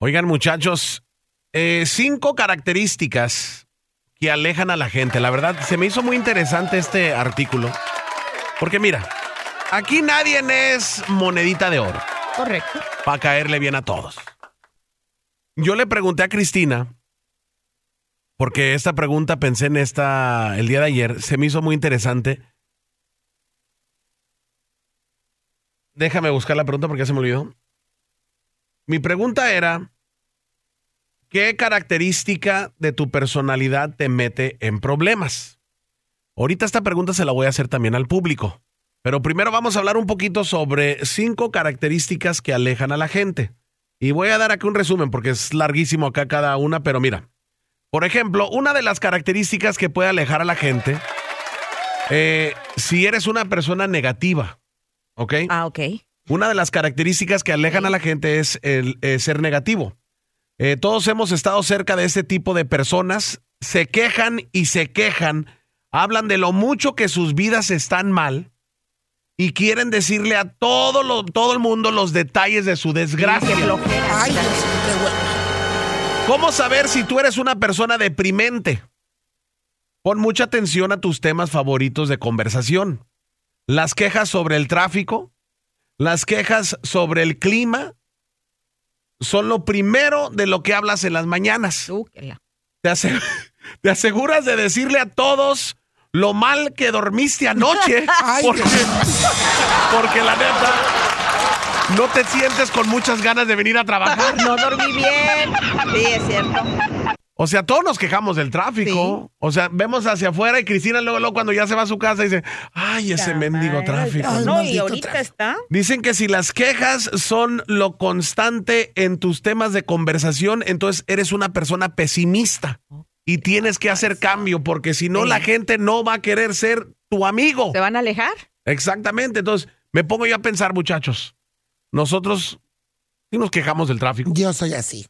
Oigan, muchachos, eh, cinco características que alejan a la gente. La verdad, se me hizo muy interesante este artículo. Porque mira, aquí nadie es monedita de oro. Correcto. Para caerle bien a todos. Yo le pregunté a Cristina, porque esta pregunta pensé en esta el día de ayer, se me hizo muy interesante. Déjame buscar la pregunta porque ya se me olvidó. Mi pregunta era, ¿qué característica de tu personalidad te mete en problemas? Ahorita esta pregunta se la voy a hacer también al público, pero primero vamos a hablar un poquito sobre cinco características que alejan a la gente. Y voy a dar aquí un resumen porque es larguísimo acá cada una, pero mira, por ejemplo, una de las características que puede alejar a la gente, eh, si eres una persona negativa, ¿ok? Ah, ok. Una de las características que alejan a la gente es el eh, ser negativo. Eh, todos hemos estado cerca de este tipo de personas, se quejan y se quejan, hablan de lo mucho que sus vidas están mal y quieren decirle a todo, lo, todo el mundo los detalles de su desgracia. Ay. ¿Cómo saber si tú eres una persona deprimente? Pon mucha atención a tus temas favoritos de conversación. Las quejas sobre el tráfico, las quejas sobre el clima, son lo primero de lo que hablas en las mañanas. Te, ase- te aseguras de decirle a todos lo mal que dormiste anoche. Porque, porque la neta, no te sientes con muchas ganas de venir a trabajar. No dormí bien. Sí, es cierto. O sea, todos nos quejamos del tráfico. O sea, vemos hacia afuera y Cristina luego, luego cuando ya se va a su casa dice, ay, ese mendigo tráfico. Ay, No, y ahorita tráfico. está. Dicen que si las quejas son lo constante en tus temas de conversación, entonces eres una persona pesimista y tienes que hacer cambio porque si no Sí. la gente no va a querer ser tu amigo. ¿Se van a alejar? Exactamente. Entonces me pongo yo a pensar, muchachos, nosotros sí nos quejamos del tráfico. Yo soy así.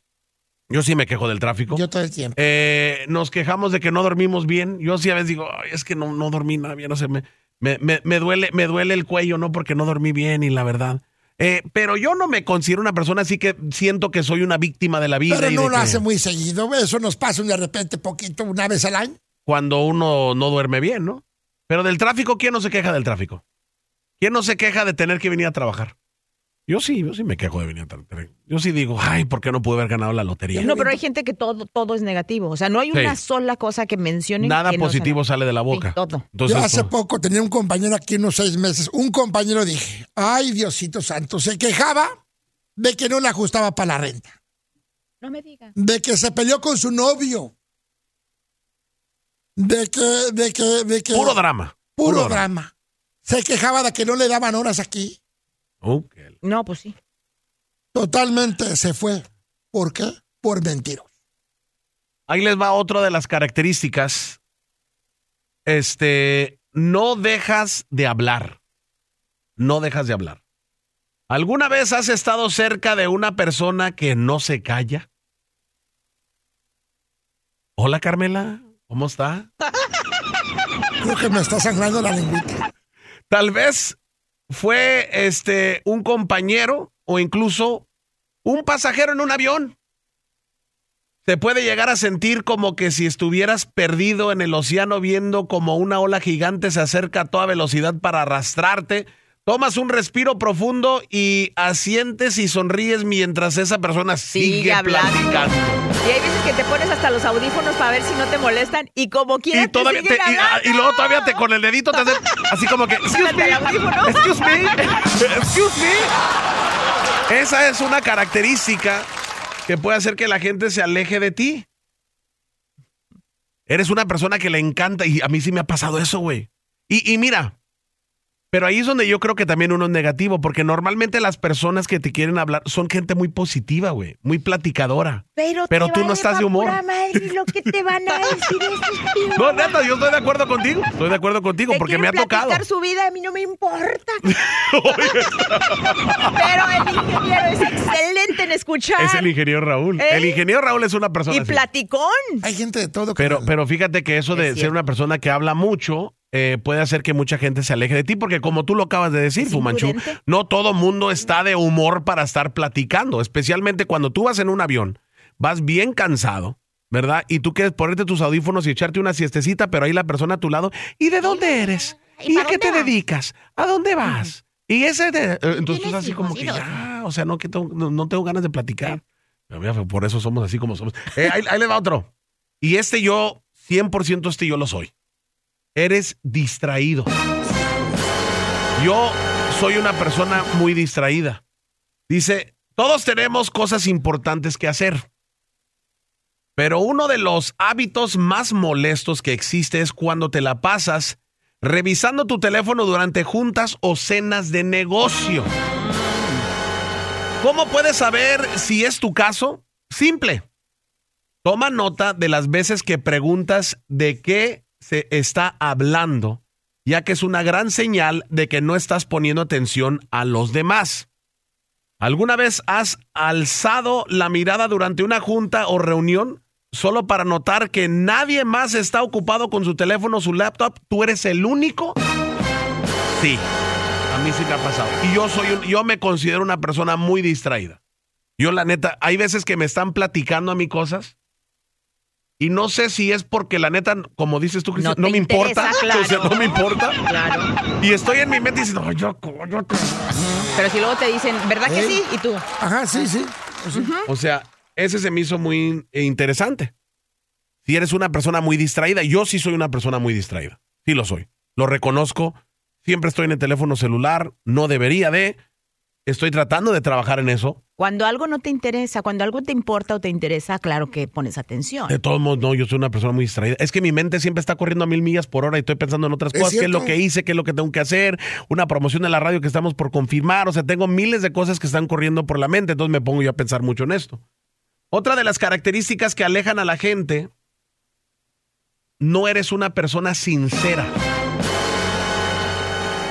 Yo sí me quejo del tráfico. Yo todo el tiempo. Eh, nos quejamos de que no dormimos bien. Yo sí a veces digo, "Ay, es que no, no dormí nada bien, no sé, me, me, me- me duele, me duele el cuello, ¿no? Porque no dormí bien y la verdad. Eh, pero yo no me considero una persona así que siento que soy una víctima de la vida. Pero y no de lo que hace muy seguido. Eso nos pasa de repente poquito, una vez al año. Cuando uno no duerme bien, ¿no? Pero del tráfico, ¿quién no se queja del tráfico? ¿Quién no se queja de tener que venir a trabajar? Yo sí, yo sí me quejo de venir a trabajar. Yo sí digo, ay, ¿por qué no pude haber ganado la lotería? No, pero hay gente que todo, todo es negativo. O sea, no hay Sí. una sola cosa que mencionen. Nada que positivo sale de la boca. Sí, todo. Entonces, Yo hace poco tenía un compañero aquí unos seis meses. Un compañero dije, ay, Diosito Santo, se quejaba de que no le ajustaba para la renta. No me digas. De que se peleó con su novio. De que, de que, de que. puro drama. Puro drama. Se quejaba de que no le daban horas aquí. No, pues sí. Totalmente se fue. ¿Por qué? Por mentiros. Ahí les va otra de las características. Este, no dejas de hablar. No dejas de hablar. ¿Alguna vez has estado cerca de una persona que no se calla? Hola Carmela, ¿cómo está? Creo que me está sangrando la lengüita. Tal vez fue este un compañero o incluso un pasajero en un avión. Te puede llegar a sentir como que si estuvieras perdido en el océano viendo como una ola gigante se acerca a toda velocidad para arrastrarte. Tomas un respiro profundo y asientes y sonríes mientras esa persona sigue, Sigue platicando. Y hay veces que te pones hasta los audífonos para ver si no te molestan y como quieras Y, todavía te te- y, ah, y luego todavía te con el dedito te hacen así como que me, excuse me, excuse me. Esa es una característica que puede hacer que la gente se aleje de ti. Eres una persona que le encanta y a mí sí me ha pasado eso, güey. Y, y mira, pero ahí es donde yo creo que también uno es negativo, porque normalmente las personas que te quieren hablar son gente muy positiva, güey, muy platicadora. Pero, Pero tú no estás de humor. madre lo que te van a decir. No, neta, yo estoy de acuerdo contigo. Estoy de acuerdo contigo Te porque me ha tocado. su vida, a mí no me importa. Pero el ingeniero es excelente en escuchar. Es el ingeniero Raúl. ¿Eh? El ingeniero Raúl es una persona y así. platicón. Hay gente de todo. Pero, pero fíjate que eso de Es ser una persona que habla mucho eh, puede hacer que mucha gente se aleje de ti, porque como tú lo acabas de decir, Fumanchu, no todo mundo está de humor para estar platicando, especialmente cuando tú vas en un avión, vas bien cansado, ¿verdad? Y tú quieres ponerte tus audífonos y echarte una siestecita, pero ahí la persona a tu lado, ¿y de dónde eres? ¿Y ¿Y a qué te vas? dedicas? ¿A dónde vas? Y ese, de- eh, entonces tú ¿Tienes estás así como que ya, o sea, no, que tengo- no, no tengo ganas de platicar. Por eso somos así como somos. Eh, ahí, ahí le va otro. Y este yo, 100% este yo lo soy. Eres distraído. Yo soy una persona muy distraída. Dice, todos tenemos cosas importantes que hacer. Pero uno de los hábitos más molestos que existe es cuando te la pasas revisando tu teléfono durante juntas o cenas de negocio. ¿Cómo puedes saber si es tu caso? Simple. Toma nota de las veces que preguntas de qué se está hablando, ya que es una gran señal de que no estás poniendo atención a los demás. ¿Alguna vez has alzado la mirada durante una junta o reunión solo para notar que nadie más está ocupado con su teléfono o su laptop? ¿Tú eres el único? Sí, a mí sí me ha pasado. Y yo soy un- yo me considero una persona muy distraída. Yo la neta, hay veces que me están platicando a mí cosas y no sé si es porque la neta, como dices tú, Cristian, No no, claro. o sea, no me importa. Claro. Y estoy en mi mente diciendo, "Ay, yo, yo, Pero si luego te dicen, ¿verdad que ¿Eh? sí? Y tú, Ajá, sí, sí. Pues. O sea, ese se me hizo muy interesante. Si eres una persona muy distraída, yo sí soy una persona muy distraída. Sí lo soy. Lo reconozco. Siempre estoy en el teléfono celular. No debería de. Estoy tratando de trabajar en eso. cuando algo no te interesa, cuando algo te importa o te interesa, claro que pones atención. De todos modos, no, yo soy una persona muy distraída. Es que mi mente siempre está corriendo a mil millas por hora y estoy pensando en otras Es cosas. ¿Qué es lo que hice? ¿Qué es lo que tengo que hacer? Una promoción de la radio que estamos por confirmar. O sea, tengo miles de cosas que están corriendo por la mente. Entonces me pongo yo a pensar mucho en esto. Otra de las características que alejan a la gente, no eres una persona sincera.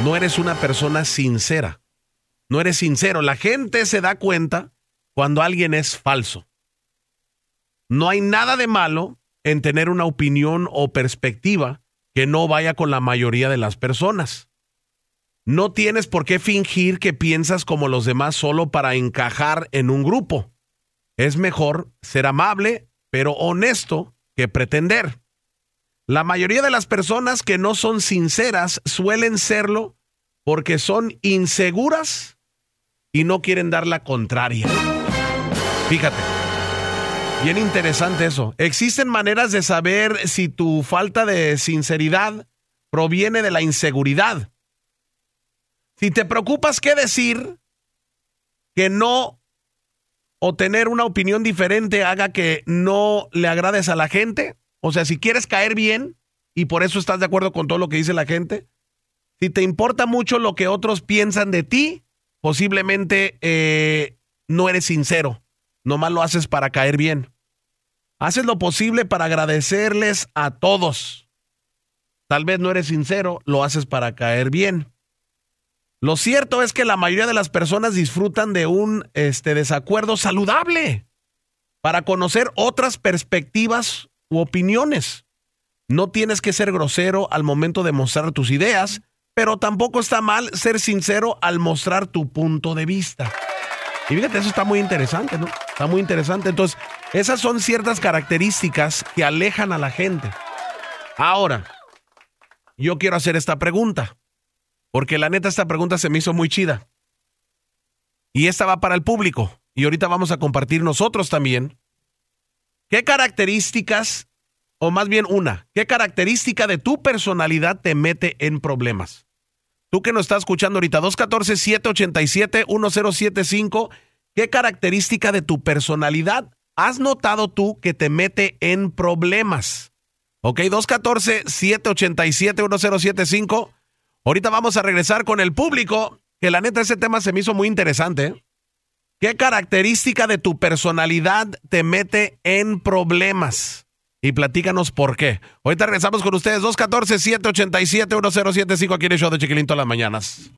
No eres una persona sincera. No eres sincero. La gente se da cuenta cuando alguien es falso. No hay nada de malo en tener una opinión o perspectiva que no vaya con la mayoría de las personas. No tienes por qué fingir que piensas como los demás solo para encajar en un grupo. Es mejor ser amable, pero honesto, que pretender. La mayoría de las personas que no son sinceras suelen serlo porque son inseguras y no quieren dar la contraria. Fíjate. Bien interesante eso. Existen maneras de saber si tu falta de sinceridad proviene de la inseguridad. Si te preocupas qué decir, que no o tener una opinión diferente haga que no le agrades a la gente, o sea, si quieres caer bien y por eso estás de acuerdo con todo lo que dice la gente, si te importa mucho lo que otros piensan de ti, posiblemente eh, no eres sincero, nomás lo haces para caer bien. Haces lo posible para agradecerles a todos. Tal vez no eres sincero, lo haces para caer bien. Lo cierto es que la mayoría de las personas disfrutan de un este, desacuerdo saludable para conocer otras perspectivas u opiniones. No tienes que ser grosero al momento de mostrar tus ideas, pero tampoco está mal ser sincero al mostrar tu punto de vista. Y fíjate, eso está muy interesante, ¿no? Está muy interesante. Entonces, esas son ciertas características que alejan a la gente. Ahora, yo quiero hacer esta pregunta, porque la neta esta pregunta se me hizo muy chida. Y esta va para el público. Y ahorita vamos a compartir nosotros también. ¿Qué características, o más bien una, qué característica de tu personalidad te mete en problemas? Tú que nos estás escuchando ahorita, 214-787-1075, ¿qué característica de tu personalidad has notado tú que te mete en problemas? Ok, 214-787-1075. Ahorita vamos a regresar con el público, que la neta ese tema se me hizo muy interesante. ¿Qué característica de tu personalidad te mete en problemas? Y platícanos por qué. Ahorita regresamos con ustedes, 214-787-1075 aquí en el show de Chiquilín todas las mañanas.